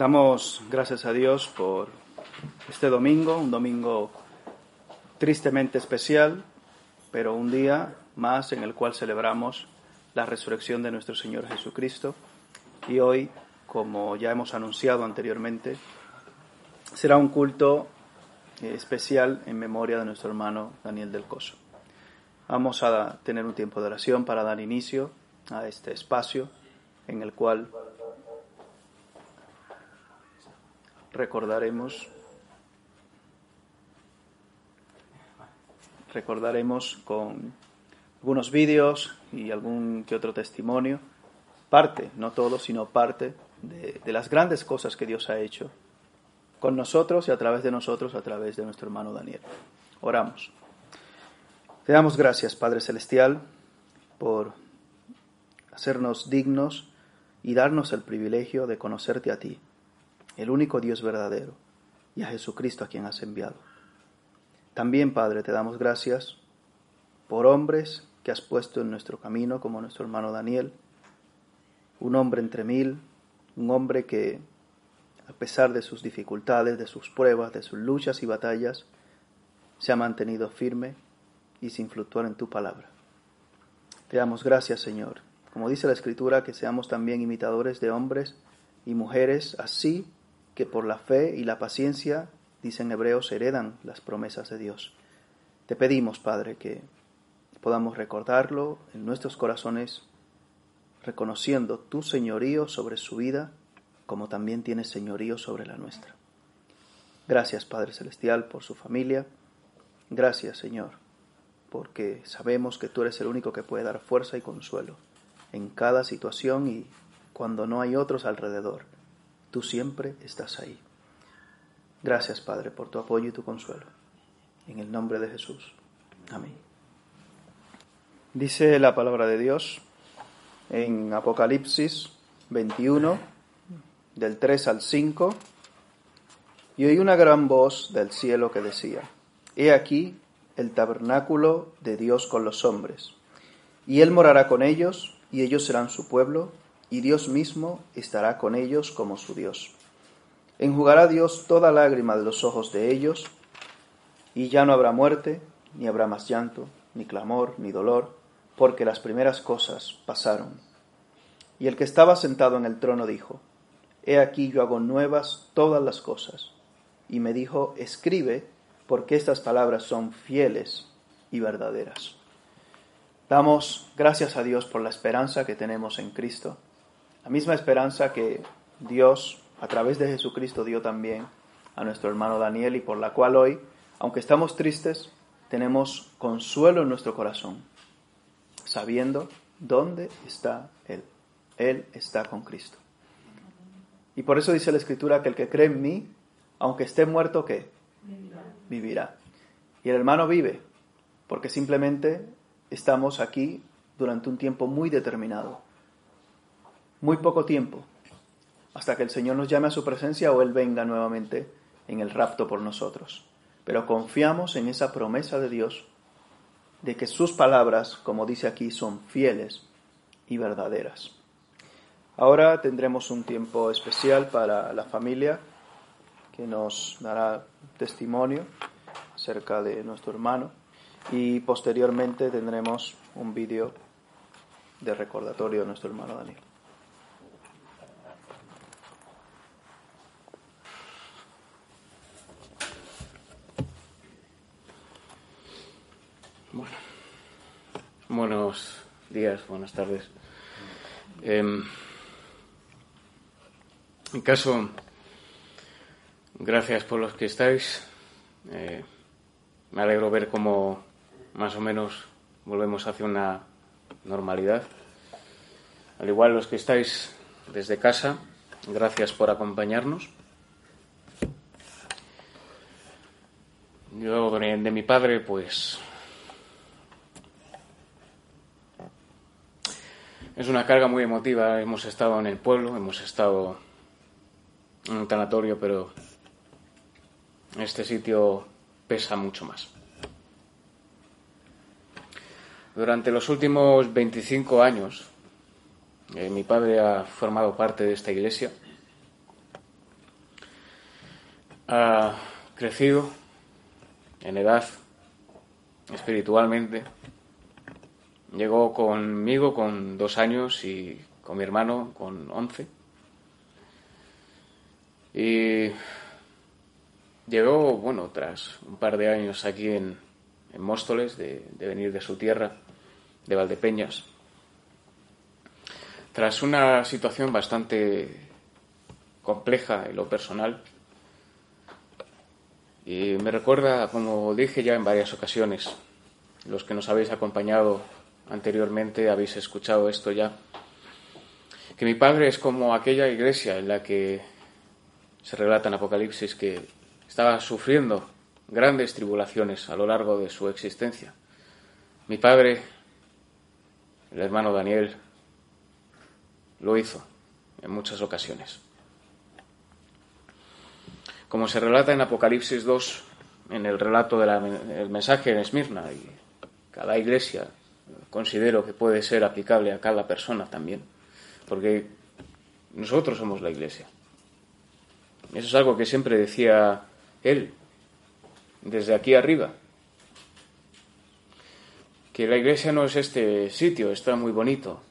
Damos gracias a Dios por este domingo, un domingo tristemente especial, pero un día más en el cual celebramos la resurrección de nuestro Señor Jesucristo. Y hoy, como ya hemos anunciado anteriormente, será un culto eh, especial en memoria de nuestro hermano Daniel del Coso. Vamos a tener un tiempo de oración para dar inicio a este espacio en el cual recordaremos recordaremos con algunos vídeos y algún que otro testimonio, parte, no todo, sino parte de, de, las grandes cosas que Dios ha hecho con nosotros y a través de nosotros, a través de nuestro hermano Daniel. Oramos. Te damos gracias, Padre Celestial, por hacernos dignos y darnos el privilegio de conocerte a ti el único Dios verdadero, y a Jesucristo a quien has enviado. También, Padre, te damos gracias por hombres que has puesto en nuestro camino, como nuestro hermano Daniel, un hombre entre mil, un hombre que, a pesar de sus dificultades, de sus pruebas, de sus luchas y batallas, se ha mantenido firme y sin fluctuar en tu palabra. Te damos gracias, Señor. Como dice la Escritura, que seamos también imitadores de hombres y mujeres así que por la fe y la paciencia, dicen hebreos, heredan las promesas de Dios. Te pedimos, Padre, que podamos recordarlo en nuestros corazones, reconociendo tu señorío sobre su vida, como también tienes señorío sobre la nuestra. Gracias, Padre Celestial, por su familia. Gracias, Señor, porque sabemos que tú eres el único que puede dar fuerza y consuelo en cada situación y cuando no hay otros alrededor Tú siempre estás ahí. Gracias, Padre, por tu apoyo y tu consuelo. En el nombre de Jesús. Amén. Dice la palabra de Dios en Apocalipsis 21, del 3 al 5, y oí una gran voz del cielo que decía, He aquí el tabernáculo de Dios con los hombres, y Él morará con ellos, y ellos serán su pueblo, y Dios mismo estará con ellos como su Dios. Enjugará Dios toda lágrima de los ojos de ellos, y ya no habrá muerte, ni habrá más llanto, ni clamor, ni dolor, porque las primeras cosas pasaron. Y el que estaba sentado en el trono dijo, He aquí yo hago nuevas todas las cosas. Y me dijo, Escribe, porque estas palabras son fieles y verdaderas. Damos gracias a Dios por la esperanza que tenemos en Cristo la misma esperanza que Dios a través de Jesucristo dio también a nuestro hermano Daniel y por la cual hoy, aunque estamos tristes, tenemos consuelo en nuestro corazón, sabiendo dónde está Él. Él está con Cristo. Y por eso dice la Escritura que el que cree en mí, aunque esté muerto, ¿qué? Vivirá. Vivirá. Y el hermano vive, porque simplemente estamos aquí durante un tiempo muy determinado muy poco tiempo, hasta que el Señor nos llame a su presencia o Él venga nuevamente en el rapto por nosotros. Pero confiamos en esa promesa de Dios de que sus palabras, como dice aquí, son fieles y verdaderas. Ahora tendremos un tiempo especial para la familia que nos dará testimonio acerca de nuestro hermano y posteriormente tendremos un vídeo de recordatorio de nuestro hermano Daniel. Bueno, buenos días, buenas tardes. en caso, gracias por los que estáis. Eh, me alegro ver cómo más o menos volvemos hacia una normalidad. Al igual los que estáis desde casa, gracias por acompañarnos. Yo de mi padre, pues Es una carga muy emotiva. Hemos estado en el pueblo, hemos estado en un tanatorio, pero este sitio pesa mucho más. Durante los últimos 25 años, eh, mi padre ha formado parte de esta iglesia ha crecido en edad, espiritualmente. Llegó conmigo con dos años y con mi hermano con once. Y llegó, bueno, tras un par de años aquí en, Móstoles, de, de venir de su tierra, de Valdepeñas, tras una situación bastante compleja en lo personal, y me recuerda, como dije ya en varias ocasiones, los que nos habéis acompañado anteriormente habéis escuchado esto ya, que mi padre es como aquella iglesia en la que se relata en Apocalipsis que estaba sufriendo grandes tribulaciones a lo largo de su existencia. Mi padre, el hermano Daniel, lo hizo en muchas ocasiones. Como se relata en Apocalipsis 2, en el relato del mensaje en Esmirna, y cada iglesia considero que puede ser aplicable a cada persona también, porque nosotros somos la iglesia. Eso es algo que siempre decía él, desde aquí arriba, que la iglesia no es este sitio, está muy bonito,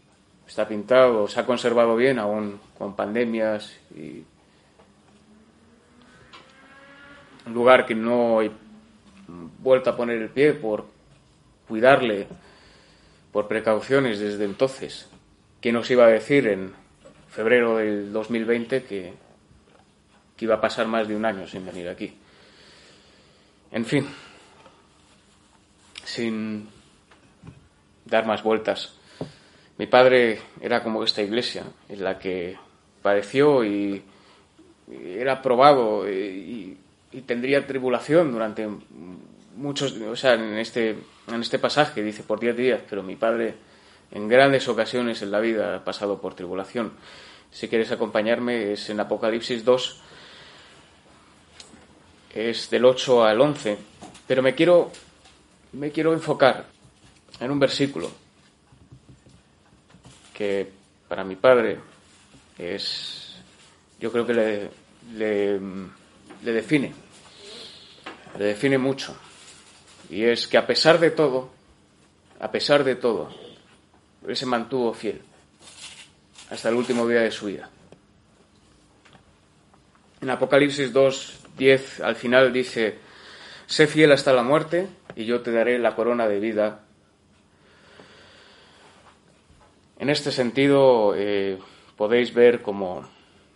está pintado, se ha conservado bien aún con pandemias y un lugar que no he vuelto a poner el pie por cuidarle, por precauciones desde entonces. ¿Qué nos iba a decir en febrero del 2020 que, que iba a pasar más de un año sin venir aquí? En fin, sin dar más vueltas. Mi padre era como esta iglesia en la que padeció y era probado y y tendría tribulación durante muchos, o sea, en este, en este pasaje dice por diez días, pero mi padre en grandes ocasiones en la vida ha pasado por tribulación. Si quieres acompañarme, es en Apocalipsis 2, es del 8 al 11, pero me quiero, me quiero enfocar en un versículo que para mi padre es, yo creo que le, le le define, le define mucho. Y es que a pesar de todo, a pesar de todo, él se mantuvo fiel hasta el último día de su vida. En Apocalipsis 2, 10, al final dice, sé fiel hasta la muerte y yo te daré la corona de vida. En este sentido, eh, podéis ver como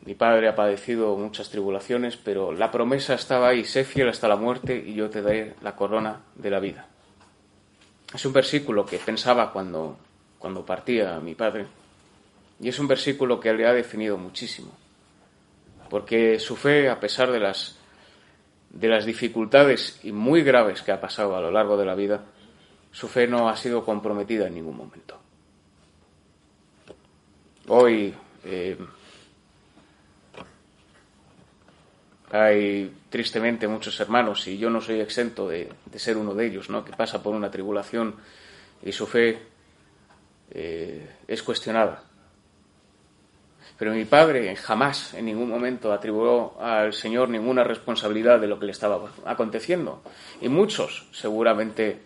mi padre ha padecido muchas tribulaciones, pero la promesa estaba ahí, sé fiel hasta la muerte y yo te daré la corona de la vida. Es un versículo que pensaba cuando, cuando partía mi padre y es un versículo que le ha definido muchísimo, porque su fe, a pesar de las, de las dificultades y muy graves que ha pasado a lo largo de la vida, su fe no ha sido comprometida en ningún momento. Hoy eh, Hay tristemente muchos hermanos, y yo no soy exento de, ser uno de ellos, ¿no? que pasa por una tribulación y su fe eh, es cuestionada. Pero mi padre jamás, en ningún momento, atribuyó al Señor ninguna responsabilidad de lo que le estaba aconteciendo. Y muchos, seguramente,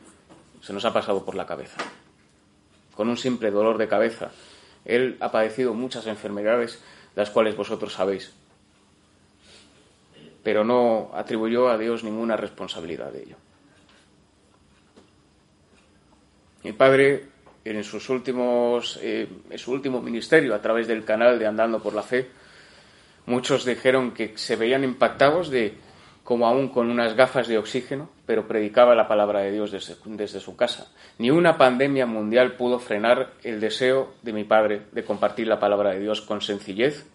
se nos ha pasado por la cabeza. Con un simple dolor de cabeza. Él ha padecido muchas enfermedades, las cuales vosotros sabéis pero no atribuyó a Dios ninguna responsabilidad de ello. Mi padre, en, sus últimos, eh, su último ministerio, a través del canal de Andando por la Fe, muchos dijeron que se veían impactados de como aún con unas gafas de oxígeno, pero predicaba la palabra de Dios desde, desde, su casa. Ni una pandemia mundial pudo frenar el deseo de mi padre de compartir la palabra de Dios con sencillez,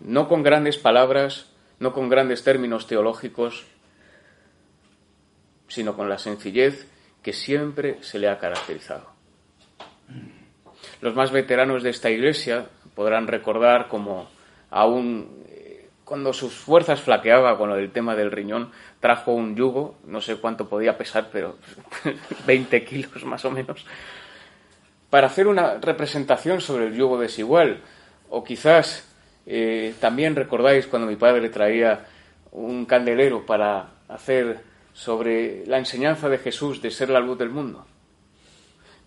no con grandes palabras, no con grandes términos teológicos, sino con la sencillez que siempre se le ha caracterizado. Los más veteranos de esta iglesia podrán recordar como aún eh, cuando sus fuerzas flaqueaba con lo del tema del riñón, trajo un yugo, no sé cuánto podía pesar, pero 20 kilos más o menos, para hacer una representación sobre el yugo desigual, o quizás eh, también recordáis cuando mi padre traía un candelero para hacer sobre la enseñanza de Jesús de ser la luz del mundo.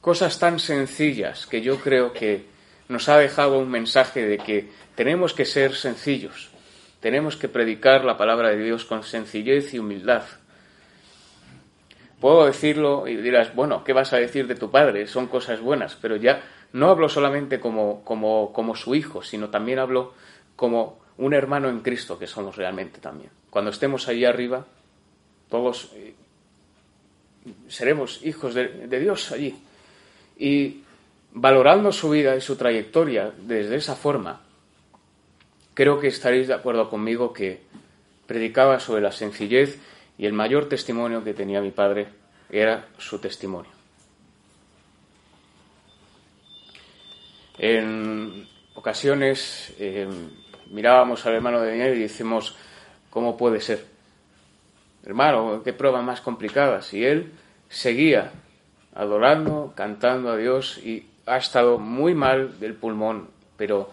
Cosas tan sencillas que yo creo que nos ha dejado un mensaje de que tenemos que ser sencillos, tenemos que predicar la palabra de Dios con sencillez y humildad. Puedo decirlo y dirás, bueno, ¿qué vas a decir de tu padre? Son cosas buenas, pero ya no hablo solamente como, como, como su hijo, sino también hablo como un hermano en Cristo que somos realmente también. Cuando estemos allí arriba, todos eh, seremos hijos de, Dios allí. Y valorando su vida y su trayectoria desde esa forma, creo que estaréis de acuerdo conmigo que predicaba sobre la sencillez y el mayor testimonio que tenía mi padre era su testimonio. En ocasiones eh, mirábamos al hermano de Daniel y decimos, ¿cómo puede ser? Hermano, qué pruebas más complicadas. Y él seguía adorando, cantando a Dios y ha estado muy mal del pulmón, pero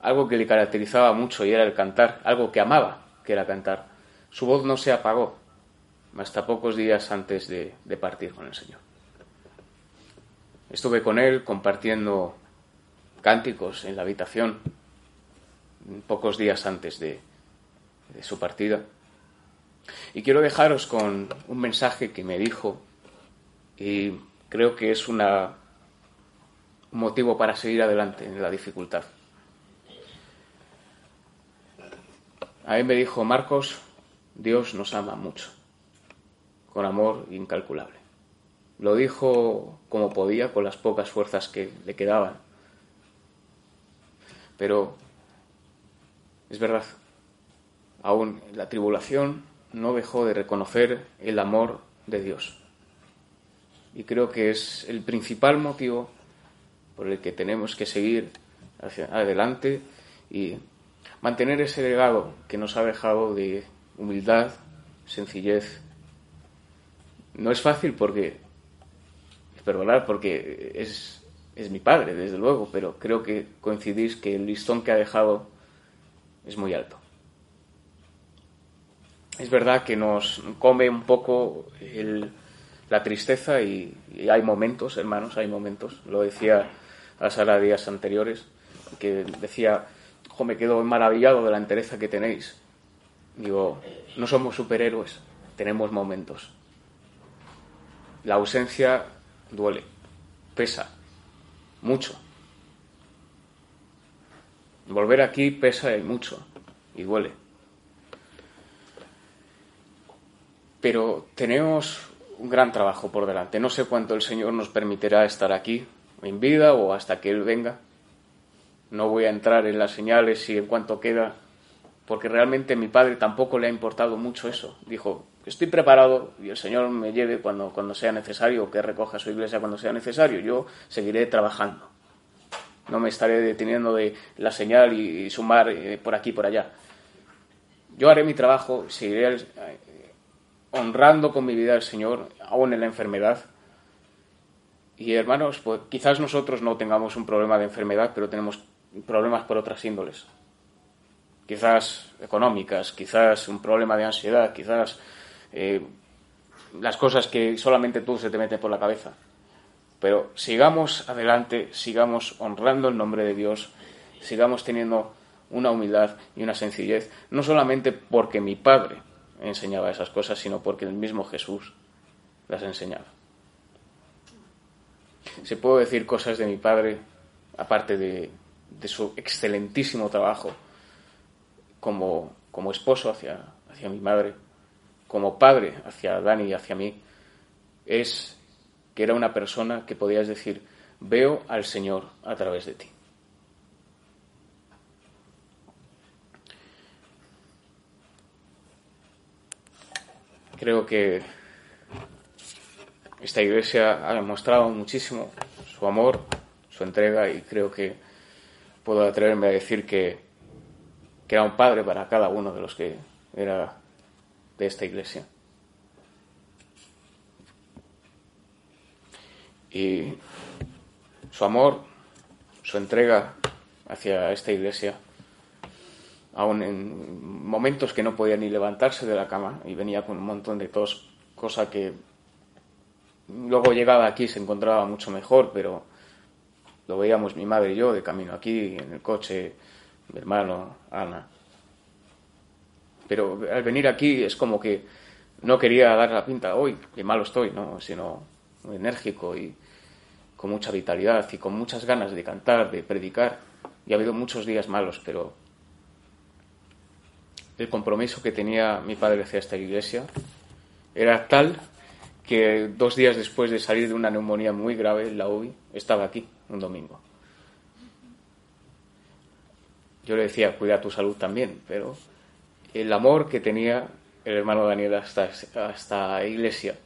algo que le caracterizaba mucho y era el cantar, algo que amaba, que era cantar. Su voz no se apagó hasta pocos días antes de, partir con el Señor. Estuve con él compartiendo cánticos en la habitación pocos días antes de, su partida. Y quiero dejaros con un mensaje que me dijo y creo que es un motivo para seguir adelante en la dificultad. A él me dijo, Marcos, Dios nos ama mucho, con amor incalculable. Lo dijo como podía, con las pocas fuerzas que le quedaban. Pero es verdad, aún la tribulación no dejó de reconocer el amor de Dios. Y creo que es el principal motivo por el que tenemos que seguir hacia adelante y mantener ese legado que nos ha dejado de humildad, sencillez. No es fácil porque, perdonad, porque es, es mi padre, desde luego, pero creo que coincidís que el listón que ha dejado es muy alto. Es verdad que nos come un poco la tristeza y, y, hay momentos, hermanos, hay momentos. Lo decía a Sara días anteriores, que decía, me quedo maravillado de la entereza que tenéis. Digo, no somos superhéroes, tenemos momentos. La ausencia duele, pesa, mucho. Volver aquí pesa y mucho, y duele. Pero tenemos un gran trabajo por delante. No sé cuánto el Señor nos permitirá estar aquí, en vida o hasta que Él venga no voy a entrar en las señales y en cuanto queda, porque realmente a mi padre tampoco le ha importado mucho eso. Dijo, estoy preparado y el Señor me lleve cuando, cuando sea necesario, o que recoja su iglesia cuando sea necesario. Yo seguiré trabajando. No me estaré deteniendo de la señal y, sumar eh, por aquí por allá. Yo haré mi trabajo, seguiré eh, honrando con mi vida al Señor, aún en la enfermedad. Y hermanos, pues quizás nosotros no tengamos un problema de enfermedad, pero tenemos problemas por otras índoles. Quizás económicas, quizás un problema de ansiedad, quizás eh, las cosas que solamente tú se te meten por la cabeza. Pero sigamos adelante, sigamos honrando el nombre de Dios, sigamos teniendo una humildad y una sencillez, no solamente porque mi padre enseñaba esas cosas, sino porque el mismo Jesús las enseñaba. Se puedo decir cosas de mi padre, aparte de, de su excelentísimo trabajo como, como esposo hacia, hacia mi madre, como padre hacia Dani y hacia mí, es que era una persona que podías decir, veo al Señor a través de ti. Creo que esta iglesia ha demostrado muchísimo su amor, su entrega y creo que puedo atreverme a decir que, era un padre para cada uno de los que era de esta iglesia. Y su amor, su entrega hacia esta iglesia aún en momentos que no podía ni levantarse de la cama y venía con un montón de tos, cosa que luego llegaba aquí se encontraba mucho mejor, pero lo veíamos mi madre y yo de camino aquí, en el coche, mi hermano, Ana. Pero al venir aquí es como que no quería dar la pinta hoy, que malo estoy, ¿no? sino enérgico y con mucha vitalidad y con muchas ganas de cantar, de predicar. Y ha habido muchos días malos, pero el compromiso que tenía mi padre hacia esta iglesia era tal que dos días después de salir de una neumonía muy grave en la UBI, estaba aquí un domingo. Yo le decía, cuida tu salud también, pero el amor que tenía el hermano Daniel hasta esta iglesia,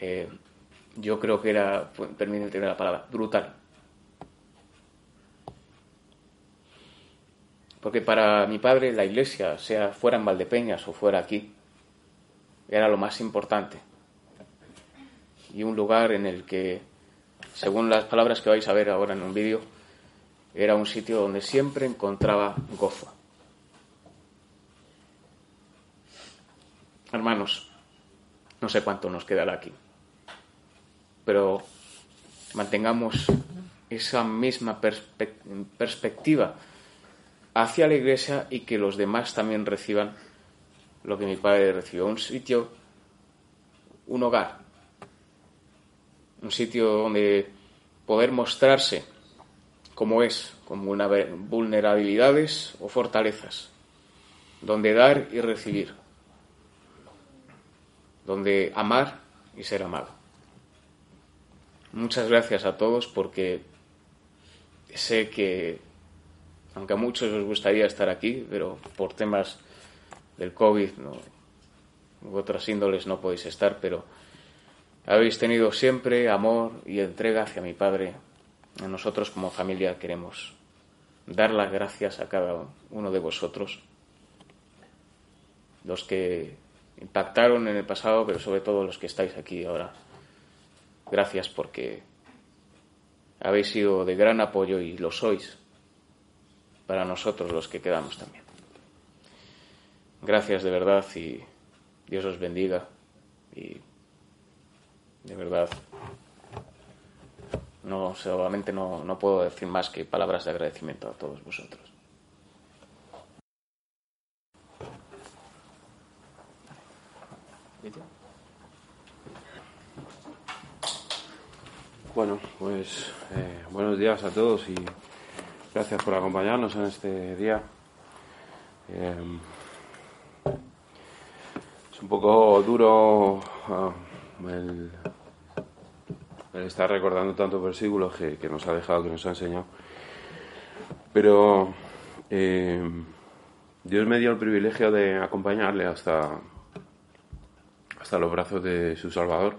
eh, yo creo que era, permíteme tener la palabra, brutal. Porque para mi padre la iglesia, sea fuera en Valdepeñas o fuera aquí, era lo más importante. Y un lugar en el que, según las palabras que vais a ver ahora en un vídeo, era un sitio donde siempre encontraba gozo. Hermanos, no sé cuánto nos quedará aquí, pero mantengamos esa misma perspectiva hacia la iglesia y que los demás también reciban lo que mi padre recibió. Un sitio, un hogar, un sitio donde poder mostrarse como es, con vulnerabilidades o fortalezas, donde dar y recibir, donde amar y ser amado. Muchas gracias a todos porque sé que, aunque a muchos os gustaría estar aquí, pero por temas del COVID u otras índoles no podéis estar, pero habéis tenido siempre amor y entrega hacia mi Padre. Nosotros como familia queremos dar las gracias a cada uno de vosotros, los que impactaron en el pasado, pero sobre todo los que estáis aquí ahora. Gracias porque habéis sido de gran apoyo y lo sois para nosotros los que quedamos también. Gracias de verdad y Dios os bendiga y de verdad no solamente no, no puedo decir más que palabras de agradecimiento a todos vosotros. Bueno, pues eh, buenos días a todos y gracias por acompañarnos en este día. Eh, es un poco duro ah, el, estar recordando tantos versículos que, nos ha dejado, que nos ha enseñado. Pero eh, Dios me dio el privilegio de acompañarle hasta, hasta los brazos de su Salvador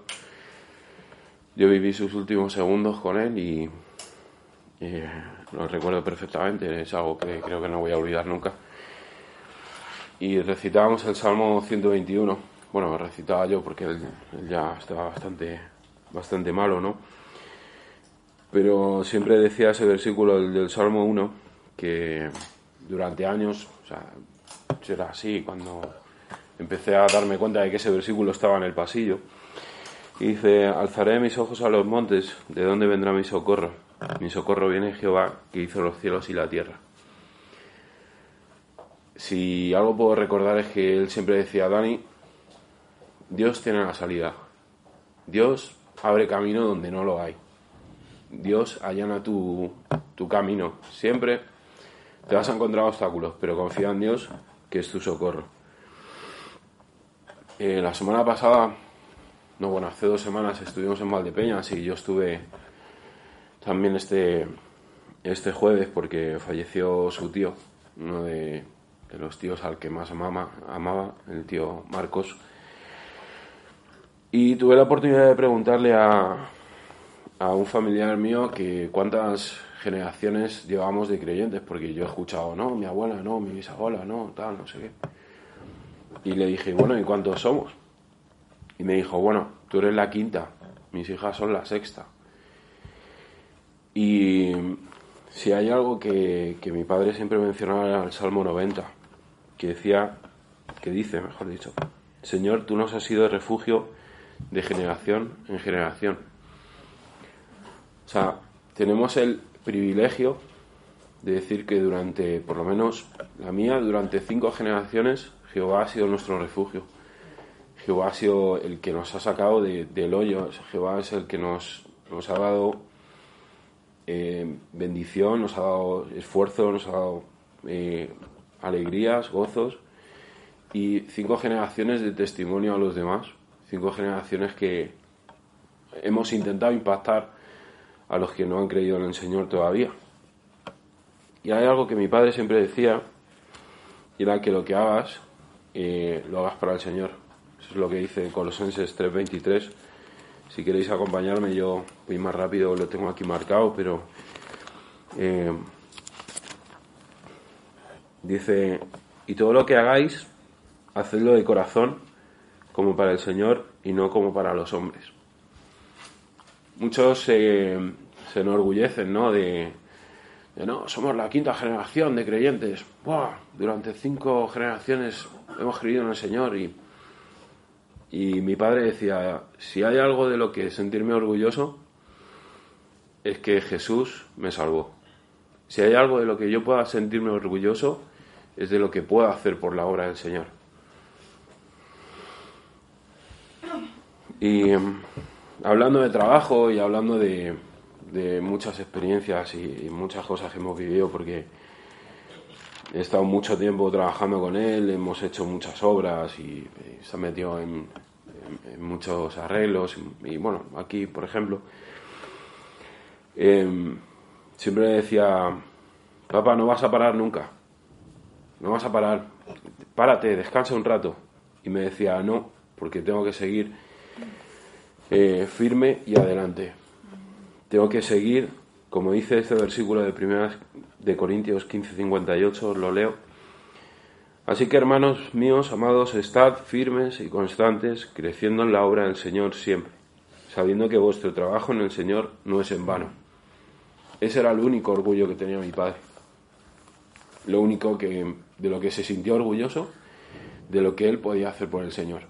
yo viví sus últimos segundos con él y, lo recuerdo perfectamente, es algo que creo que no voy a olvidar nunca. Y recitábamos el Salmo 121. Bueno, recitaba yo porque él, ya estaba bastante, bastante malo, ¿no? Pero siempre decía ese versículo del, del Salmo 1 que durante años, o sea, será así cuando empecé a darme cuenta de que ese versículo estaba en el pasillo y dice, alzaré mis ojos a los montes, ¿de dónde vendrá mi socorro? Mi socorro viene de Jehová, que hizo los cielos y la tierra. Si algo puedo recordar es que él siempre decía, Dani, Dios tiene la salida. Dios abre camino donde no lo hay. Dios allana tu, tu camino. Siempre te vas a encontrar obstáculos, pero confía en Dios, que es tu socorro. Eh, la semana pasada no, bueno, hace dos semanas estuvimos en Valdepeñas y yo estuve también este, este jueves porque falleció su tío, uno de, los tíos al que más amaba, amaba, el tío Marcos. Y tuve la oportunidad de preguntarle a, a un familiar mío que cuántas generaciones llevamos de creyentes, porque yo he escuchado, no, mi abuela, no, mi bisabuela, no, tal, no sé qué. Y le dije, bueno, ¿y cuántos somos? Y me dijo, bueno, tú eres la quinta, mis hijas son la sexta. Y si hay algo que, que mi padre siempre mencionaba era el Salmo 90, que decía, que dice, mejor dicho, Señor, tú nos has sido refugio de generación en generación. O sea, tenemos el privilegio de decir que durante, por lo menos la mía, durante cinco generaciones, Jehová ha sido nuestro refugio. Jehová ha sido el que nos ha sacado del hoyo. Jehová es el que nos, ha dado eh, bendición, nos ha dado esfuerzo, nos ha dado eh, alegrías, gozos y cinco generaciones de testimonio a los demás. Cinco generaciones que hemos intentado impactar a los que no han creído en el Señor todavía. Y hay algo que mi padre siempre decía, y era que lo que hagas, eh, lo hagas para el Señor. Eso es lo que dice Colosenses 3:23. Si queréis acompañarme, yo voy más rápido, lo tengo aquí marcado, pero eh, dice, y todo lo que hagáis, hacedlo de corazón, como para el Señor y no como para los hombres. Muchos se enorgullecen, ¿no? De, no, somos la quinta generación de creyentes. Durante cinco generaciones hemos creído en el Señor y, y mi padre decía, si hay algo de lo que sentirme orgulloso, es que Jesús me salvó. Si hay algo de lo que yo pueda sentirme orgulloso, es de lo que puedo hacer por la obra del Señor. Y em, hablando de trabajo y hablando de, de muchas experiencias y, muchas cosas que hemos vivido porque he estado mucho tiempo trabajando con él, hemos hecho muchas obras y, se ha metido en, muchos arreglos y, bueno, aquí por ejemplo, em, siempre decía, papá, no vas a parar nunca, no vas a parar, párate, descansa un rato. Y me decía, no, porque tengo que seguir eh, firme y adelante. Tengo que seguir, como dice este versículo de primeras de Corintios 15:58, lo leo. Así que hermanos míos, amados, estad firmes y constantes, creciendo en la obra del Señor siempre, sabiendo que vuestro trabajo en el Señor no es en vano. Ese era el único orgullo que tenía mi padre. Lo único que de lo que se sintió orgulloso de lo que él podía hacer por el Señor.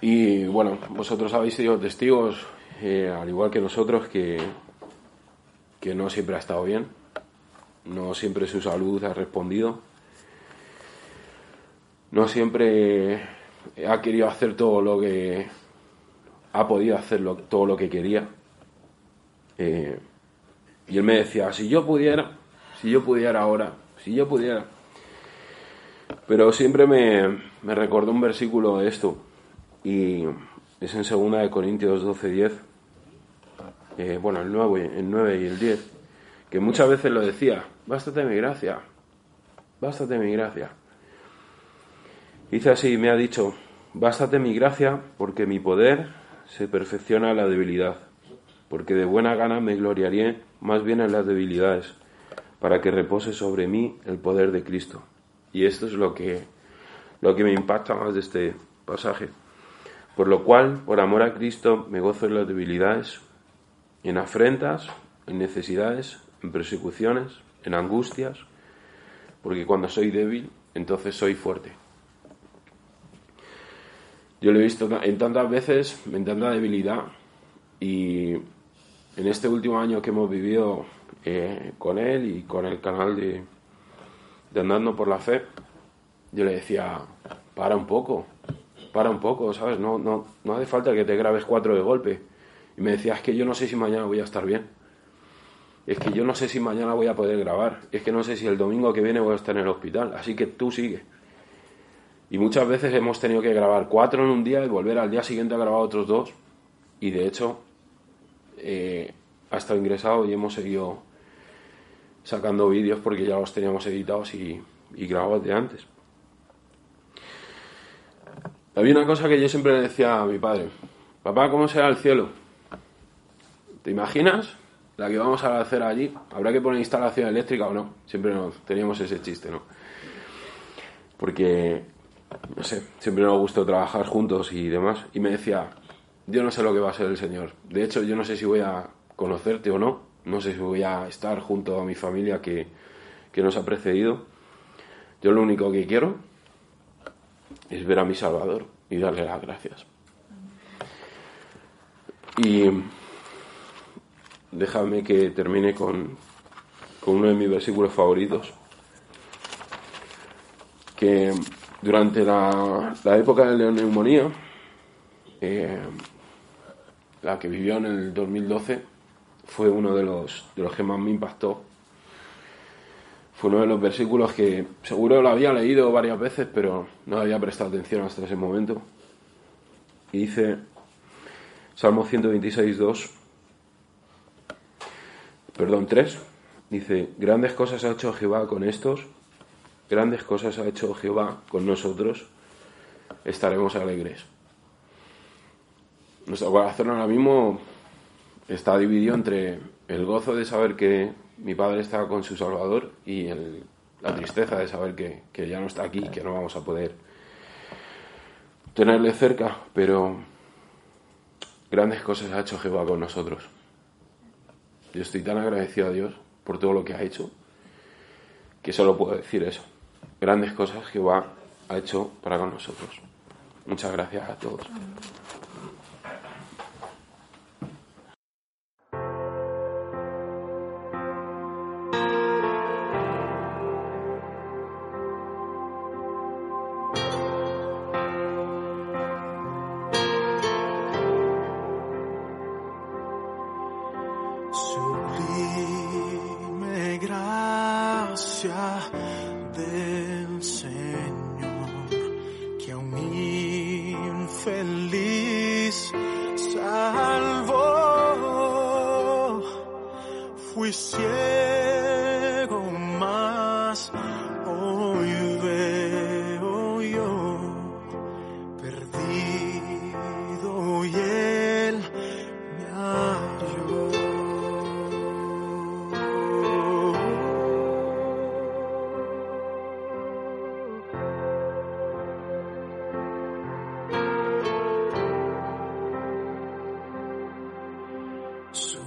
Y bueno, vosotros habéis sido testigos, eh, al igual que nosotros, que, que no siempre ha estado bien, no siempre su salud ha respondido, no siempre ha querido hacer todo lo que ha podido hacer todo lo que quería. Eh, y él me decía, si yo pudiera, si yo pudiera ahora, si yo pudiera. Pero siempre me, me recordó un versículo de esto, y es en segunda de Corintios 12, 10, eh, bueno, el 9, el 9 y el 10, que muchas veces lo decía, bástate mi gracia, bástate mi gracia. Dice así, me ha dicho, bástate mi gracia porque mi poder se perfecciona en la debilidad, porque de buena gana me gloriaré más bien en las debilidades, para que repose sobre mí el poder de Cristo. Y esto es lo que, lo que me impacta más de este pasaje. Por lo cual, por amor a Cristo, me gozo en las debilidades, en afrentas, en necesidades, en persecuciones, en angustias, porque cuando soy débil, entonces soy fuerte. Yo lo he visto en tantas veces, en tanta debilidad, y en este último año que hemos vivido eh, con él y con el canal de, de Andando por la Fe, yo le decía, para un poco, para un poco, ¿sabes? No, no, no hace falta que te grabes cuatro de golpe. Y me decía, es que yo no sé si mañana voy a estar bien. Es que yo no sé si mañana voy a poder grabar. Es que no sé si el domingo que viene voy a estar en el hospital. Así que tú sigue. Y muchas veces hemos tenido que grabar cuatro en un día y volver al día siguiente a grabar otros dos. Y de hecho, eh, ha estado ingresado y hemos seguido sacando vídeos porque ya los teníamos editados y, y grabados de antes. Había una cosa que yo siempre le decía a mi padre, papá, ¿cómo será el cielo? ¿Te imaginas la que vamos a hacer allí? ¿Habrá que poner instalación eléctrica o no? Siempre nos, teníamos ese chiste, ¿no? Porque, no sé, siempre nos gustó trabajar juntos y demás. Y me decía, yo no sé lo que va a ser el Señor. De hecho, yo no sé si voy a conocerte o no, no sé si voy a estar junto a mi familia que, que nos ha precedido. Yo lo único que quiero es ver a mi Salvador y darle las gracias. Y déjame que termine con, con uno de mis versículos favoritos, que durante la, la época de la neumonía, eh, la que vivió en el 2012, fue uno de los, de los que más me impactó. Fue uno de los versículos que seguro lo había leído varias veces, pero no había prestado atención hasta ese momento. Y dice, Salmo 126, 2, perdón, 3, dice, grandes cosas ha hecho Jehová con estos, grandes cosas ha hecho Jehová con nosotros, estaremos alegres. Nuestro corazón ahora mismo está dividido entre el gozo de saber que mi padre está con su Salvador y la tristeza de saber que, que ya no está aquí, que no vamos a poder tenerle cerca, pero grandes cosas ha hecho Jehová con nosotros. Yo estoy tan agradecido a Dios por todo lo que ha hecho que solo puedo decir eso. Grandes cosas Jehová ha hecho para con nosotros. Muchas gracias a todos.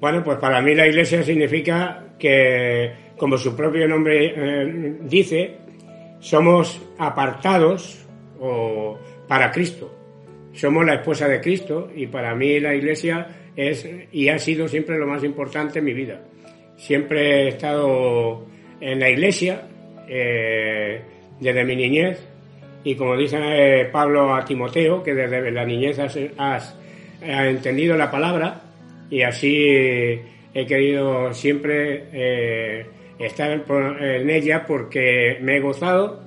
Bueno, pues para mí la iglesia significa que, como su propio nombre eh, dice, somos apartados o, para Cristo. Somos la esposa de Cristo y para mí la iglesia es y ha sido siempre lo más importante en mi vida. Siempre he estado en la iglesia eh, desde mi niñez y como dice eh, Pablo a Timoteo, que desde la niñez has, entendido la palabra y así he querido siempre eh, estar en ella porque me he gozado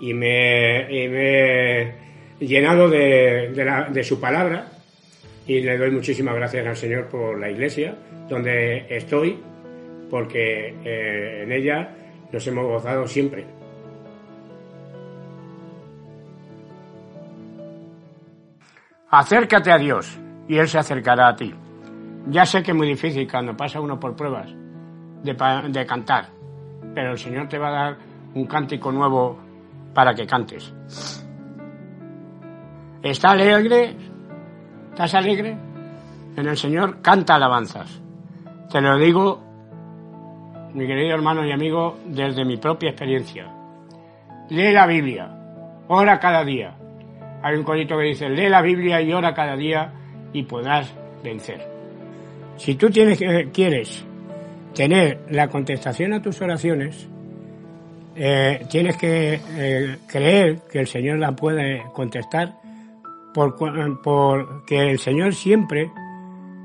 y me, he llenado de su palabra y le doy muchísimas gracias al Señor por la iglesia donde estoy porque eh, en ella nos hemos gozado siempre. Acércate a Dios y Él se acercará a ti. Ya sé que es muy difícil cuando pasa uno por pruebas de, cantar, pero el Señor te va a dar un cántico nuevo para que cantes. ¿Está alegre? ¿Estás alegre? En el Señor canta alabanzas. Te lo digo, mi querido hermano y amigo, desde mi propia experiencia. Lee la Biblia, ora cada día. Hay un corito que dice, lee la Biblia y ora cada día y podrás vencer. Si tú tienes, quieres tener la contestación a tus oraciones, eh, tienes que eh, creer que el Señor la puede contestar porque el Señor siempre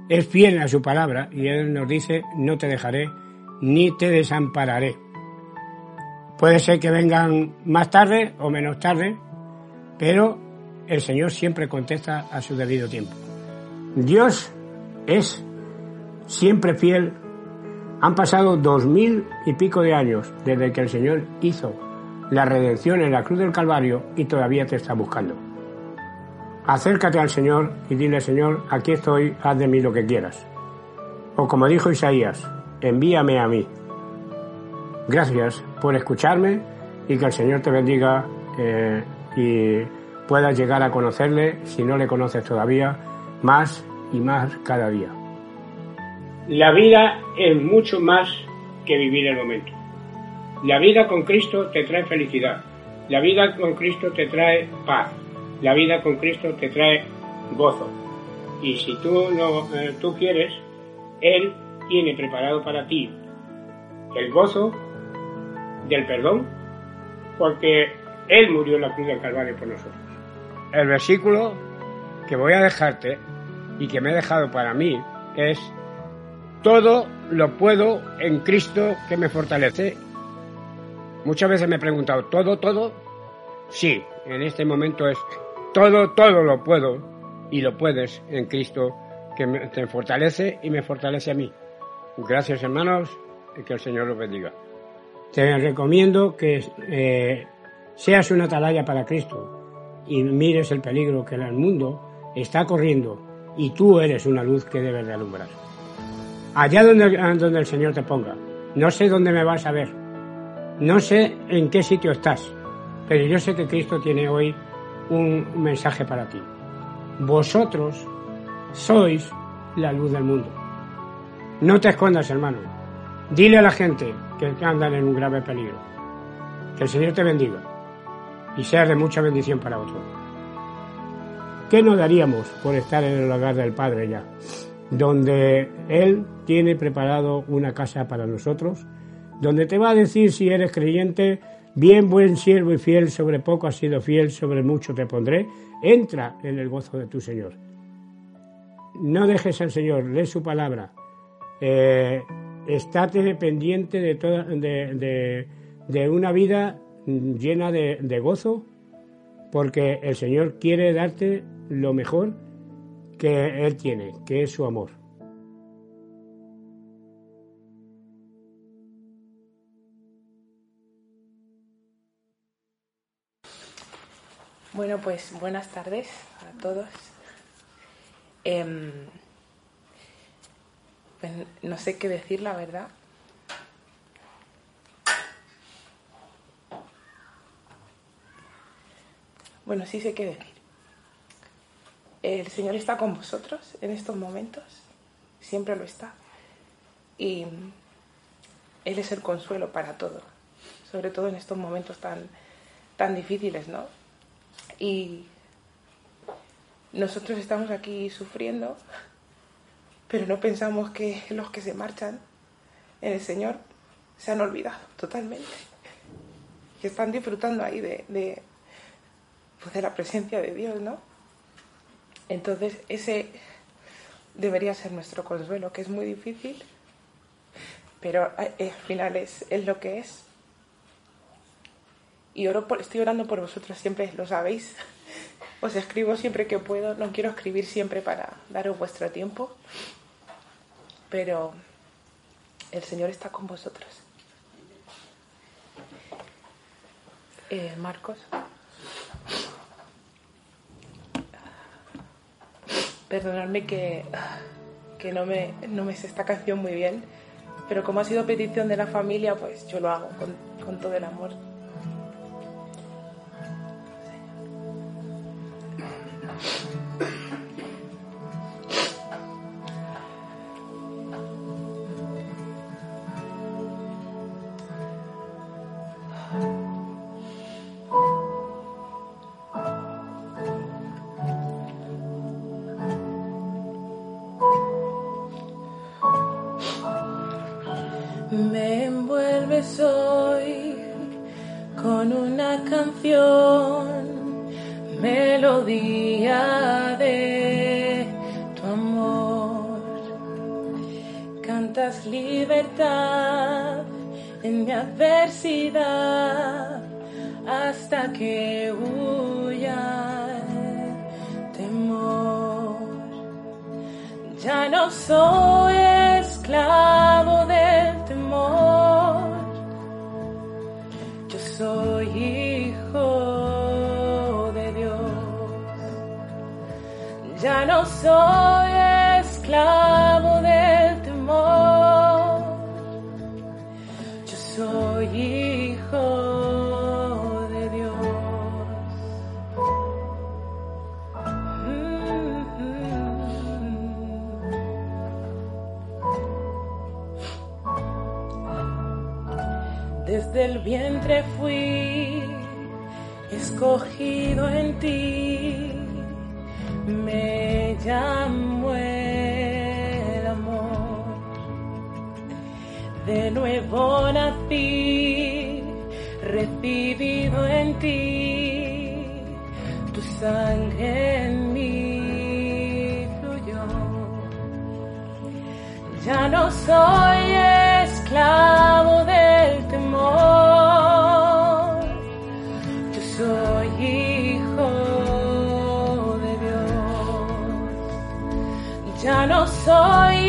es fiel a su palabra y Él nos dice, no te dejaré ni te desampararé. Puede ser que vengan más tarde o menos tarde, pero el Señor siempre contesta a su debido tiempo. Dios es siempre fiel. Han pasado dos mil y pico de años desde que el Señor hizo la redención en la cruz del Calvario y todavía te está buscando. Acércate al Señor y dile, Señor, aquí estoy, haz de mí lo que quieras. O como dijo Isaías, envíame a mí. Gracias por escucharme y que el Señor te bendiga eh, y puedas llegar a conocerle, si no le conoces todavía, más y más cada día. La vida es mucho más que vivir el momento. La vida con Cristo te trae felicidad. La vida con Cristo te trae paz. La vida con Cristo te trae gozo. Y si tú no eh, tú quieres, Él tiene preparado para ti el gozo del perdón, porque Él murió en la cruz del Calvario por nosotros. El versículo que voy a dejarte y que me he dejado para mí es todo lo puedo en Cristo que me fortalece. Muchas veces me he preguntado, ¿todo, todo? Sí, en este momento es todo, todo lo puedo y lo puedes en Cristo que me- te fortalece y me fortalece a mí. Gracias hermanos y que el Señor los bendiga. Te recomiendo que eh, seas una atalaya para Cristo y mires el peligro que el mundo está corriendo y tú eres una luz que debes de alumbrar. Allá donde, donde el Señor te ponga. No sé dónde me vas a ver. No sé en qué sitio estás. Pero yo sé que Cristo tiene hoy un mensaje para ti. Vosotros sois la luz del mundo. No te escondas, hermano. Dile a la gente que andan en un grave peligro. Que el Señor te bendiga y seas de mucha bendición para otros. ¿Qué no daríamos por estar en el hogar del Padre ya? Donde Él tiene preparado una casa para nosotros, donde te va a decir si eres creyente, bien buen siervo y fiel, sobre poco has sido fiel, sobre mucho te pondré, entra en el gozo de tu Señor. No dejes al Señor, lee su palabra, eh, estate pendiente de, toda, de, de- una vida llena de gozo, porque el Señor quiere darte lo mejor que Él tiene, que es su amor. Bueno, pues buenas tardes a todos. Em, pues no sé qué decir, la verdad. Bueno, sí sé qué decir. El Señor está con vosotros en estos momentos, siempre lo está. Y Él es el consuelo para todo, sobre todo en estos momentos tan, tan difíciles, ¿no? Y nosotros estamos aquí sufriendo, pero no pensamos que los que se marchan en el Señor se han olvidado totalmente. Que están disfrutando ahí de, de, pues, de la presencia de Dios, ¿no? Entonces, ese debería ser nuestro consuelo, que es muy difícil, pero eh, al final es, es lo que es. Y oro por, estoy orando por vosotros siempre, lo sabéis. Os escribo siempre que puedo. No quiero escribir siempre para daros vuestro tiempo. Pero el Señor está con vosotros. Eh, Marcos. Perdonadme que, que no, me, no me sé esta canción muy bien, pero como ha sido petición de la familia, pues yo lo hago con, con todo el amor. Hoy con una canción, melodía de tu amor. Cantas libertad en mi adversidad hasta que huya el temor. Ya no soy no soy esclavo del temor, yo soy hijo de Dios. Desde el vientre fui escogido en ti, De nuevo nací, recibido en ti, tu sangre en mí fluyó. Ya no soy esclavo del temor, yo soy hijo de Dios. Ya no soy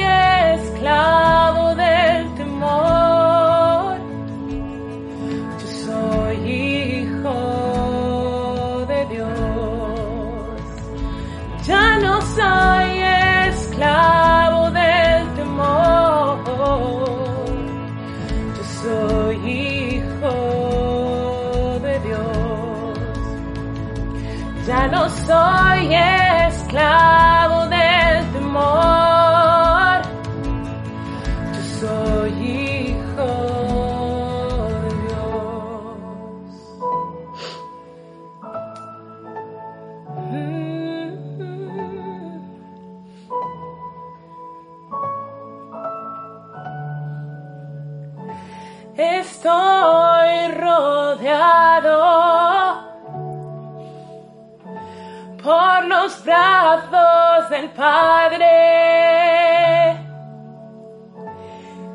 del Padre.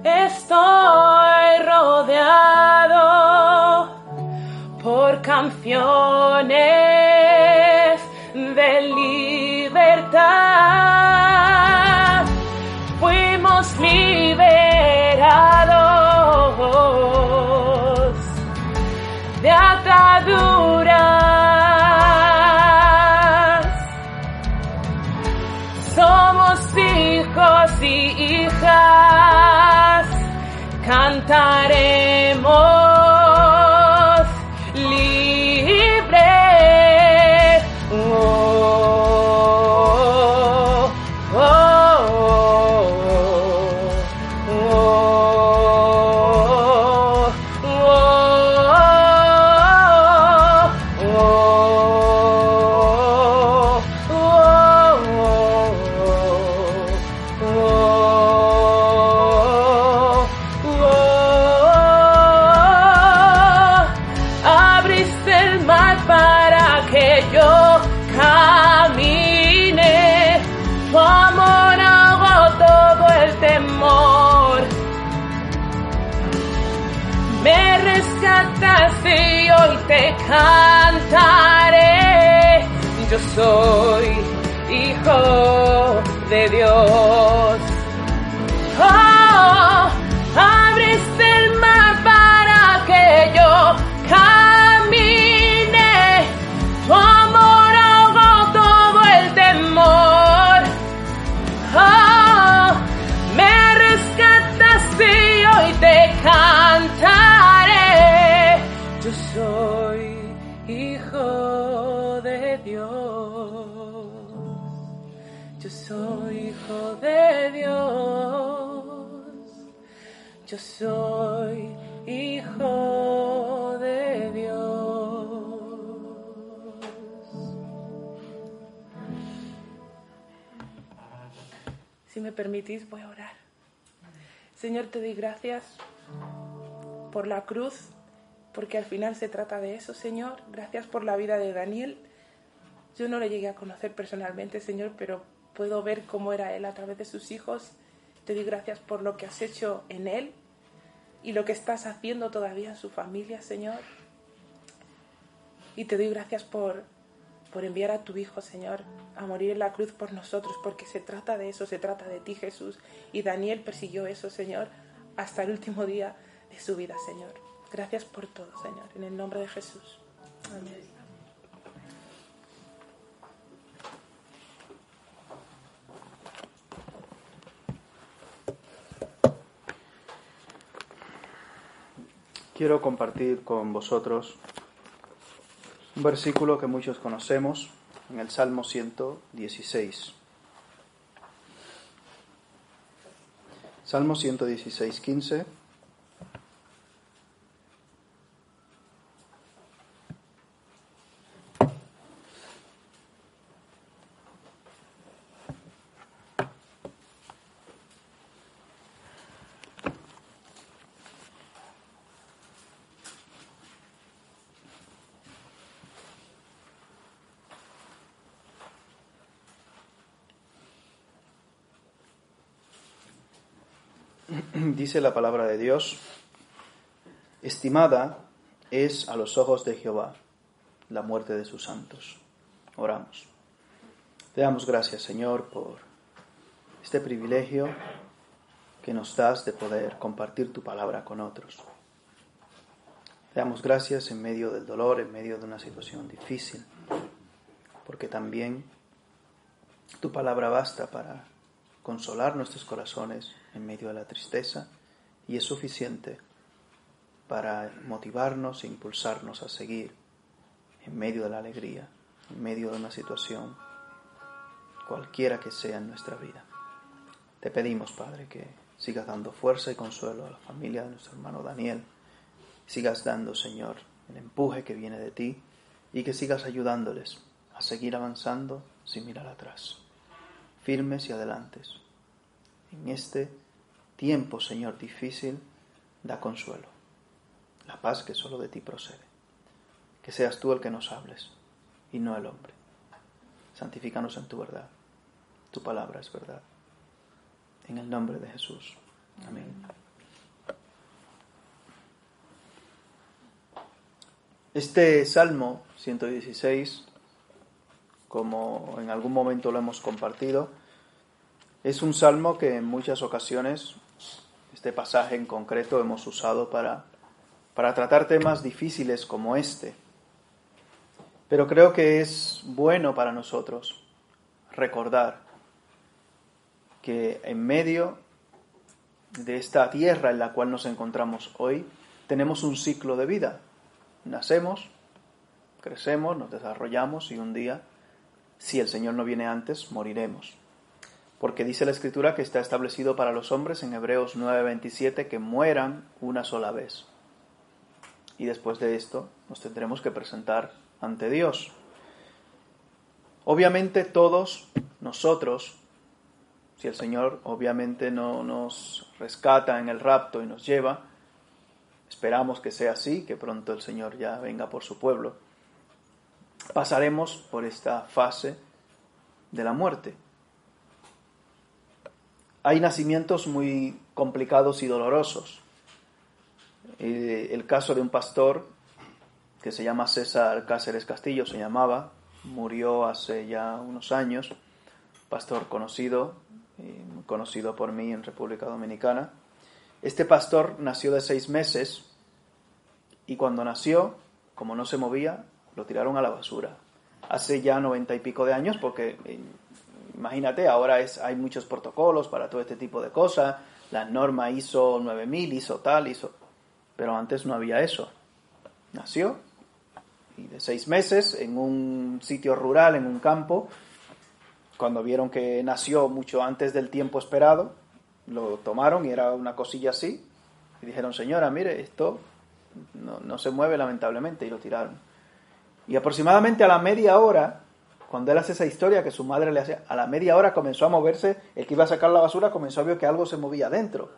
Estoy rodeado por canciones time. Hoy te cantaré. Yo soy hijo de Dios. Permitís, voy a orar. Señor, te doy gracias por la cruz, porque al final se trata de eso, Señor. Gracias por la vida de Daniel. Yo no le llegué a conocer personalmente, Señor, pero puedo ver cómo era él a través de sus hijos. Te doy gracias por lo que has hecho en él y lo que estás haciendo todavía en su familia, Señor. Y te doy gracias por, por enviar a tu Hijo, Señor, a morir en la cruz por nosotros, porque se trata de eso, se trata de ti, Jesús. Y Daniel persiguió eso, Señor, hasta el último día de su vida, Señor. Gracias por todo, Señor, en el nombre de Jesús. Amén. Quiero compartir con vosotros un versículo que muchos conocemos en el Salmo 116. Salmo 116, 15. Dice la palabra de Dios, estimada es a los ojos de Jehová la muerte de sus santos. Oramos. Te damos gracias, Señor, por este privilegio que nos das de poder compartir tu palabra con otros. Te damos gracias en medio del dolor, en medio de una situación difícil, porque también tu palabra basta para consolar nuestros corazones en medio de la tristeza y es suficiente para motivarnos e impulsarnos a seguir en medio de la alegría, en medio de una situación cualquiera que sea en nuestra vida. Te pedimos, Padre, que sigas dando fuerza y consuelo a la familia de nuestro hermano Daniel, sigas dando, Señor, el empuje que viene de ti y que sigas ayudándoles a seguir avanzando sin mirar atrás, firmes y adelantes. En este tiempo, Señor, difícil, da consuelo, la paz que solo de ti procede. Que seas tú el que nos hables y no el hombre. Santifícanos en tu verdad. Tu palabra es verdad. En el nombre de Jesús. Amén. Este Salmo 116 como en algún momento lo hemos compartido. Es un salmo que en muchas ocasiones, este pasaje en concreto, hemos usado para, para tratar temas difíciles como este. Pero creo que es bueno para nosotros recordar que en medio de esta tierra en la cual nos encontramos hoy, tenemos un ciclo de vida. Nacemos, crecemos, nos desarrollamos y un día, si el Señor no viene antes, moriremos. Porque dice la Escritura que está establecido para los hombres en Hebreos 9:27 que mueran una sola vez. Y después de esto nos tendremos que presentar ante Dios. Obviamente todos nosotros, si el Señor obviamente no nos rescata en el rapto y nos lleva, esperamos que sea así, que pronto el Señor ya venga por su pueblo, pasaremos por esta fase de la muerte. Hay nacimientos muy complicados y dolorosos. Eh, el caso de un pastor que se llama César Cáceres Castillo, se llamaba, murió hace ya unos años, pastor conocido, eh, conocido por mí en República Dominicana. Este pastor nació de seis meses y cuando nació, como no se movía, lo tiraron a la basura. Hace ya noventa y pico de años, porque imagínate, ahora es, hay muchos protocolos para todo este tipo de cosas, la norma ISO 9000, hizo tal, hizo... Pero antes no había eso. Nació y de seis meses en un sitio rural, en un campo, cuando vieron que nació mucho antes del tiempo esperado, lo tomaron y era una cosilla así, y dijeron, señora, mire, esto no, no se mueve lamentablemente, y lo tiraron. Y aproximadamente a la media hora, cuando él hace esa historia que su madre le hace, a la media hora comenzó a moverse, el que iba a sacar la basura comenzó a ver que algo se movía dentro.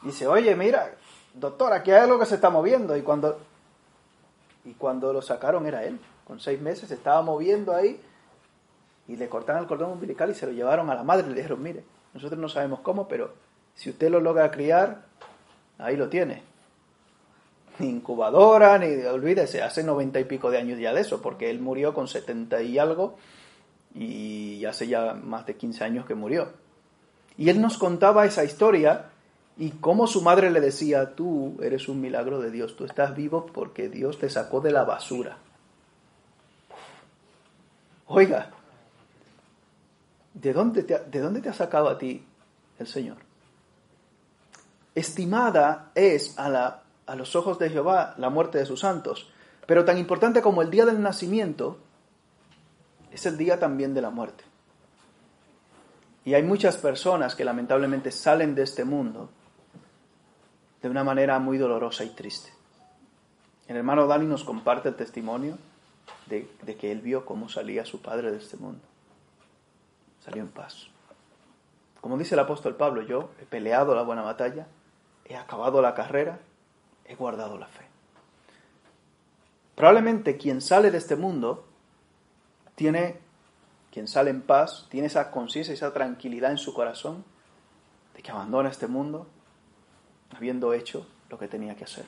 Dice, oye, mira, doctor, aquí hay algo que se está moviendo. Y cuando, y cuando lo sacaron era él, con seis meses, se estaba moviendo ahí y le cortaron el cordón umbilical y se lo llevaron a la madre. Le dijeron, mire, nosotros no sabemos cómo, pero si usted lo logra criar, ahí lo tiene. Ni incubadora, ni olvídese, hace noventa y pico de años ya de eso, porque él murió con setenta y algo y hace ya más de 15 años que murió. Y él nos contaba esa historia y cómo su madre le decía, tú eres un milagro de Dios, tú estás vivo porque Dios te sacó de la basura. Oiga, ¿de dónde te, de dónde te ha sacado a ti el Señor? Estimada es a, la, a los ojos de Jehová la muerte de sus santos, pero tan importante como el día del nacimiento es el día también de la muerte. Y hay muchas personas que lamentablemente salen de este mundo de una manera muy dolorosa y triste. El hermano Dani nos comparte el testimonio de, de, que él vio cómo salía su padre de este mundo. Salió en paz. Como dice el apóstol Pablo, yo he peleado la buena batalla, he acabado la carrera, he guardado la fe. Probablemente quien sale de este mundo tiene, quien sale en paz, tiene esa conciencia, esa tranquilidad en su corazón de que abandona este mundo habiendo hecho lo que tenía que hacer.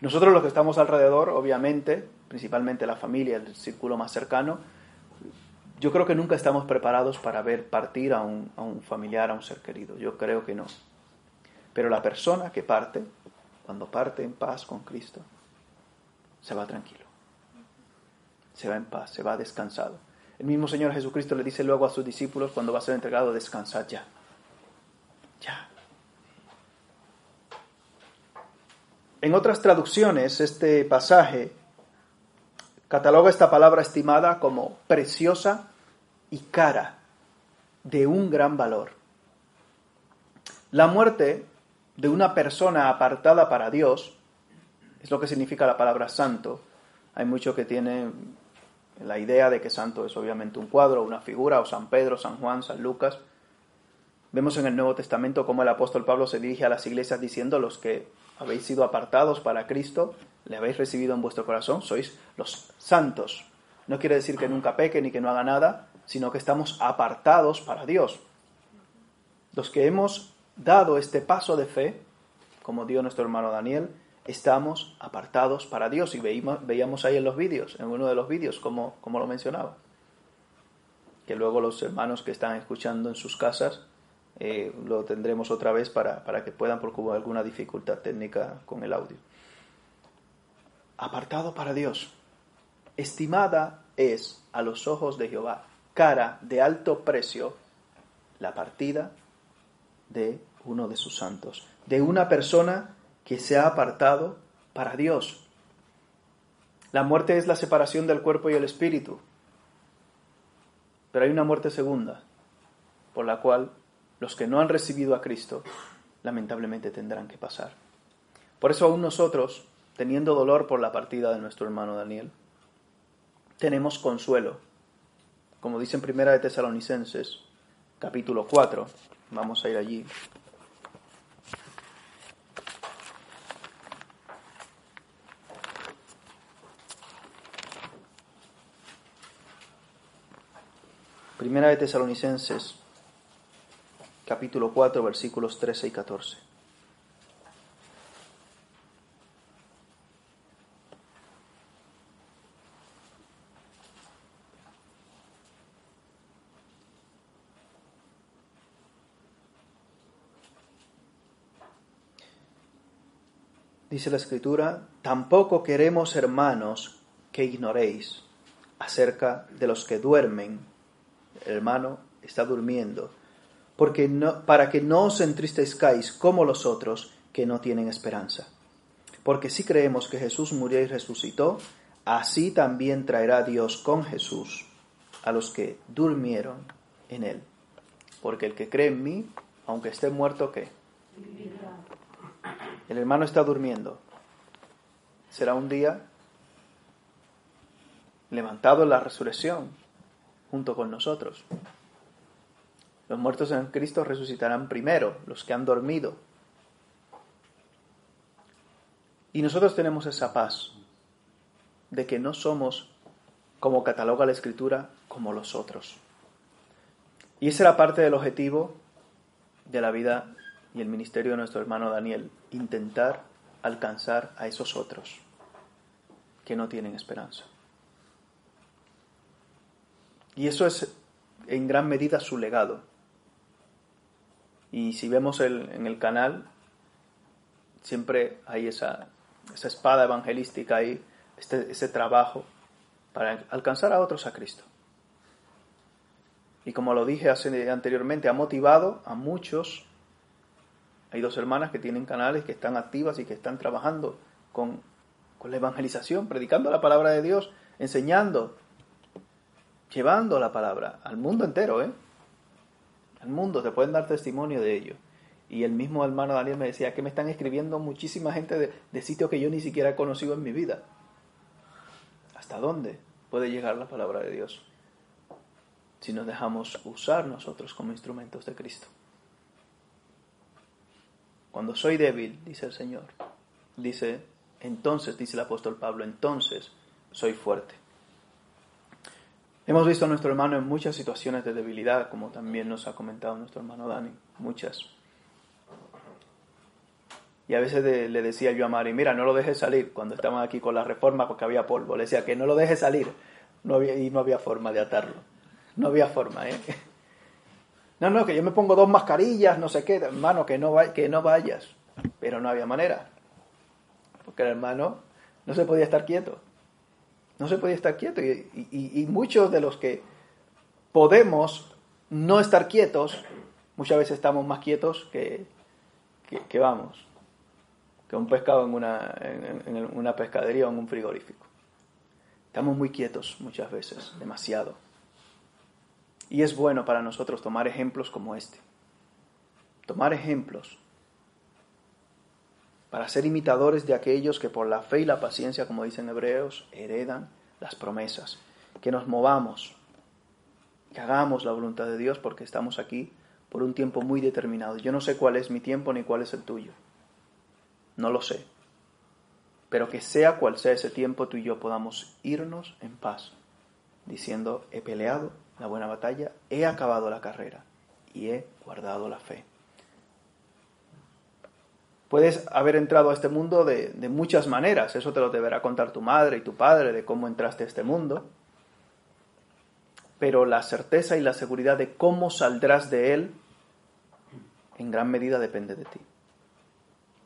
Nosotros los que estamos alrededor, obviamente, principalmente la familia, el círculo más cercano, yo creo que nunca estamos preparados para ver partir a un, a un familiar, a un ser querido. Yo creo que no. Pero la persona que parte, cuando parte en paz con Cristo, se va tranquilo. Se va en paz, se va descansado. El mismo Señor Jesucristo le dice luego a sus discípulos cuando va a ser entregado, descansad ya. Ya. En otras traducciones, este pasaje cataloga esta palabra estimada como preciosa y cara, de un gran valor. La muerte de una persona apartada para Dios es lo que significa la palabra santo. Hay muchos que tienen la idea de que santo es obviamente un cuadro, una figura, o San Pedro, San Juan, San Lucas. Vemos en el Nuevo Testamento cómo el apóstol Pablo se dirige a las iglesias diciendo los que habéis sido apartados para Cristo, le habéis recibido en vuestro corazón, sois los santos. No quiere decir que nunca peque ni que no haga nada, sino que estamos apartados para Dios. Los que hemos dado este paso de fe, como dio nuestro hermano Daniel, estamos apartados para Dios. Y veíamos, ahí en los vídeos, en uno de los vídeos, como, como lo mencionaba. Que luego los hermanos que están escuchando en sus casas eh, lo tendremos otra vez para, para que puedan, porque hubo alguna dificultad técnica con el audio. Apartado para Dios. Estimada es a los ojos de Jehová, cara de alto precio, la partida de uno de sus santos, de una persona que se ha apartado para Dios. La muerte es la separación del cuerpo y el espíritu, pero hay una muerte segunda, por la cual los que no han recibido a Cristo lamentablemente tendrán que pasar. Por eso aún nosotros, teniendo dolor por la partida de nuestro hermano Daniel, tenemos consuelo. Como dice en Primera de Tesalonicenses, capítulo 4, vamos a ir allí. Primera de Tesalonicenses, capítulo 4, versículos 13 y 14. Dice la escritura, tampoco queremos, hermanos, que ignoréis acerca de los que duermen. Hermano está durmiendo, porque no, para que no os entristezcáis como los otros que no tienen esperanza. Porque si creemos que Jesús murió y resucitó, así también traerá Dios con Jesús a los que durmieron en él. Porque el que cree en mí, aunque esté muerto, ¿qué? El hermano está durmiendo. Será un día levantado en la resurrección junto con nosotros. Los muertos en Cristo resucitarán primero, los que han dormido. Y nosotros tenemos esa paz de que no somos, como cataloga la Escritura, como los otros. Y esa era parte del objetivo de la vida y el ministerio de nuestro hermano Daniel, intentar alcanzar a esos otros que no tienen esperanza. Y eso es en gran medida su legado. Y si vemos el, en el canal, siempre hay esa, esa espada evangelística ahí, este, ese trabajo para alcanzar a otros a Cristo. Y como lo dije hace, anteriormente, ha motivado a muchos hay dos hermanas que tienen canales que están activas y que están trabajando con, con la evangelización, predicando la palabra de Dios, enseñando, llevando la palabra al mundo entero, ¿eh? Al mundo, te pueden dar testimonio de ello. Y el mismo hermano Daniel me decía que me están escribiendo muchísima gente de, de sitios que yo ni siquiera he conocido en mi vida. ¿Hasta dónde puede llegar la palabra de Dios? Si nos dejamos usar nosotros como instrumentos de Cristo. Cuando soy débil, dice el Señor, dice, entonces, dice el apóstol Pablo, entonces soy fuerte. Hemos visto a nuestro hermano en muchas situaciones de debilidad, como también nos ha comentado nuestro hermano Dani, muchas. Y a veces le decía yo a Mari, mira, no lo dejes salir cuando estaban aquí con la reforma porque había polvo. Le decía que no lo dejes salir. Y no había forma de atarlo. No había forma, ¿eh? No, no, que yo me pongo dos mascarillas, no sé qué, hermano, que no, que no vayas. Pero no había manera. Porque el hermano no se podía estar quieto. No se podía estar quieto. Y, muchos de los que podemos no estar quietos, muchas veces estamos más quietos que, que, vamos, que un pescado en una, en una pescadería o en un frigorífico. Estamos muy quietos muchas veces, demasiado. Y es bueno para nosotros tomar ejemplos como este. Tomar ejemplos para ser imitadores de aquellos que por la fe y la paciencia, como dicen hebreos, heredan las promesas. Que nos movamos, que hagamos la voluntad de Dios porque estamos aquí por un tiempo muy determinado. Yo no sé cuál es mi tiempo ni cuál es el tuyo. No lo sé. Pero que sea cual sea ese tiempo, tú y yo podamos irnos en paz, diciendo, he peleado la buena batalla, he acabado la carrera y he guardado la fe. Puedes haber entrado a este mundo de, muchas maneras, eso te lo deberá contar tu madre y tu padre de cómo entraste a este mundo, pero la certeza y la seguridad de cómo saldrás de él en gran medida depende de ti,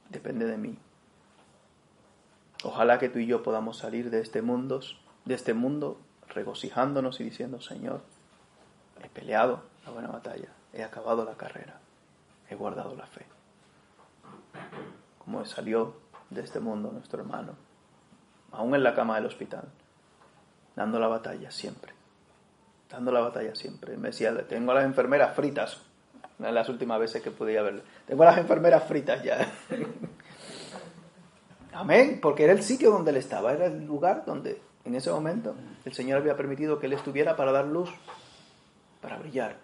depende de mí. Ojalá que tú y yo podamos salir de este mundo, de este mundo regocijándonos y diciendo, Señor, he peleado la buena batalla, he acabado la carrera, he guardado la fe. Como salió de este mundo nuestro hermano, aún en la cama del hospital, dando la batalla siempre, dando la batalla siempre. Me decía, tengo a las enfermeras fritas, una de las últimas veces que podía verle, tengo a las enfermeras fritas ya. Amén, porque era el sitio donde él estaba, era el lugar donde en ese momento el Señor había permitido que él estuviera para dar luz, para brillar.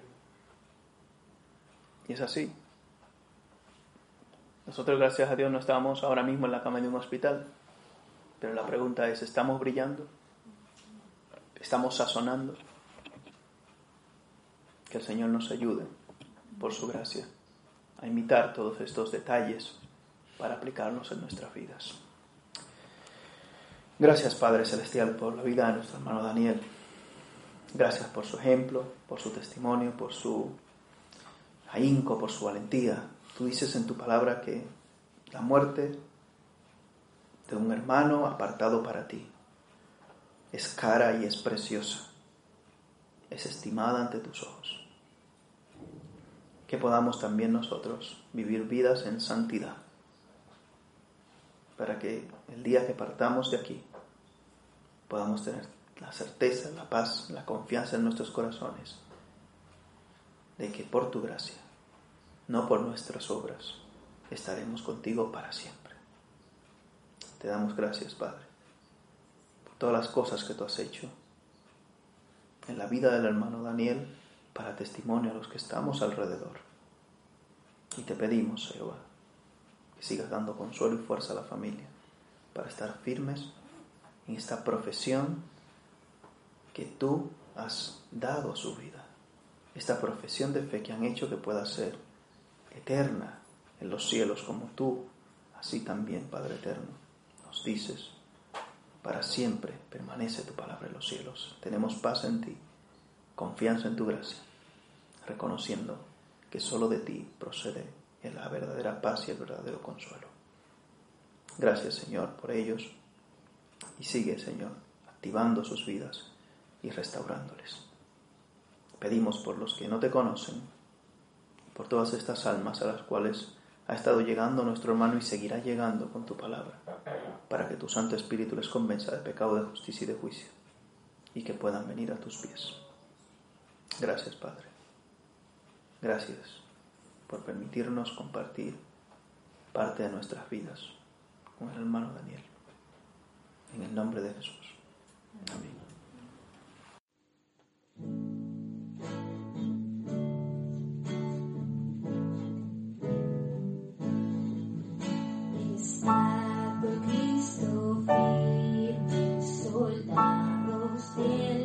Y es así. Nosotros, gracias a Dios, no estamos ahora mismo en la cama de un hospital, pero la pregunta es, ¿estamos brillando? ¿Estamos sazonando? Que el Señor nos ayude, por su gracia, a imitar todos estos detalles para aplicarlos en nuestras vidas. Gracias Padre Celestial por la vida de nuestro hermano Daniel. Gracias por su ejemplo, por su testimonio, por su ahínco, por su valentía. Tú dices en tu palabra que la muerte de un hermano apartado para ti es cara y es preciosa, es estimada ante tus ojos. Que podamos también nosotros vivir vidas en santidad para que el día que partamos de aquí podamos tener la certeza, la paz, la confianza en nuestros corazones de que por tu gracia, no por nuestras obras, estaremos contigo para siempre. Te damos gracias, Padre, por todas las cosas que tú has hecho en la vida del hermano Daniel para testimonio a los que estamos alrededor. Y te pedimos, Jehová, que sigas dando consuelo y fuerza a la familia para estar firmes en esta profesión que tú has dado a su vida. Esta profesión de fe que han hecho que pueda ser eterna en los cielos como tú, así también, Padre eterno, nos dices, para siempre permanece tu palabra en los cielos. Tenemos paz en ti, confianza en tu gracia, reconociendo que solo de ti procede la verdadera paz y el verdadero consuelo. Gracias Señor por ellos y sigue Señor activando sus vidas y restaurándoles. Pedimos por los que no te conocen, por todas estas almas a las cuales ha estado llegando nuestro hermano y seguirá llegando con tu palabra, para que tu Santo Espíritu les convenza de pecado, de justicia y de juicio, y que puedan venir a tus pies. Gracias, Padre. Gracias por permitirnos compartir parte de nuestras vidas con el hermano Daniel. En el nombre de Jesús. Amén. Jesús,